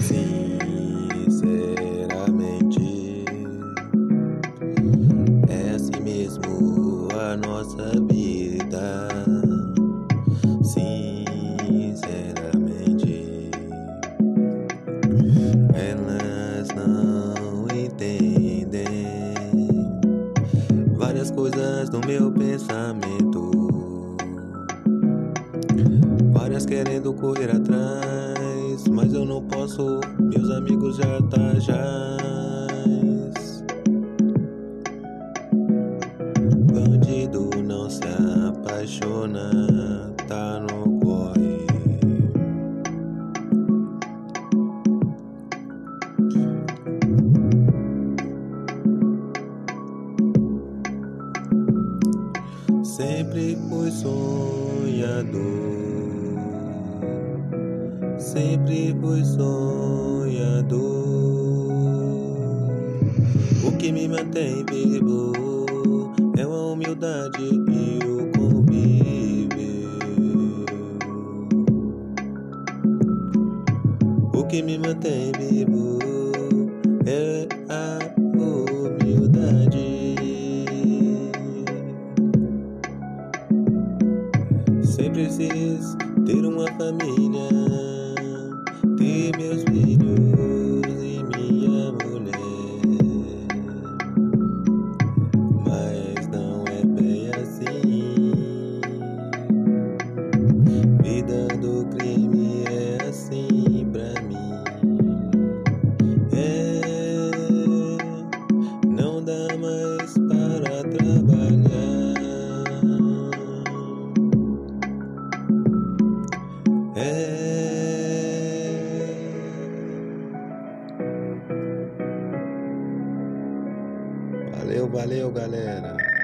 Sinceramente, é assim mesmo a nossa vida. Sinceramente, elas não entendem várias coisas do meu pensamento. Querendo correr atrás, mas eu não posso. Meus amigos já tá já. Bandido não se apaixona, tá no corre. Sempre fui sonhador, sempre fui sonhador. O que me mantém vivo é a humildade e o convívio. O que me mantém vivo é a humildade. Sempre quis ter uma família, ter meus filhos e minha mulher. Mas não é bem assim. Vida do crime é assim pra mim. É, não dá mais para trabalhar. É. Valeu, valeu, galera.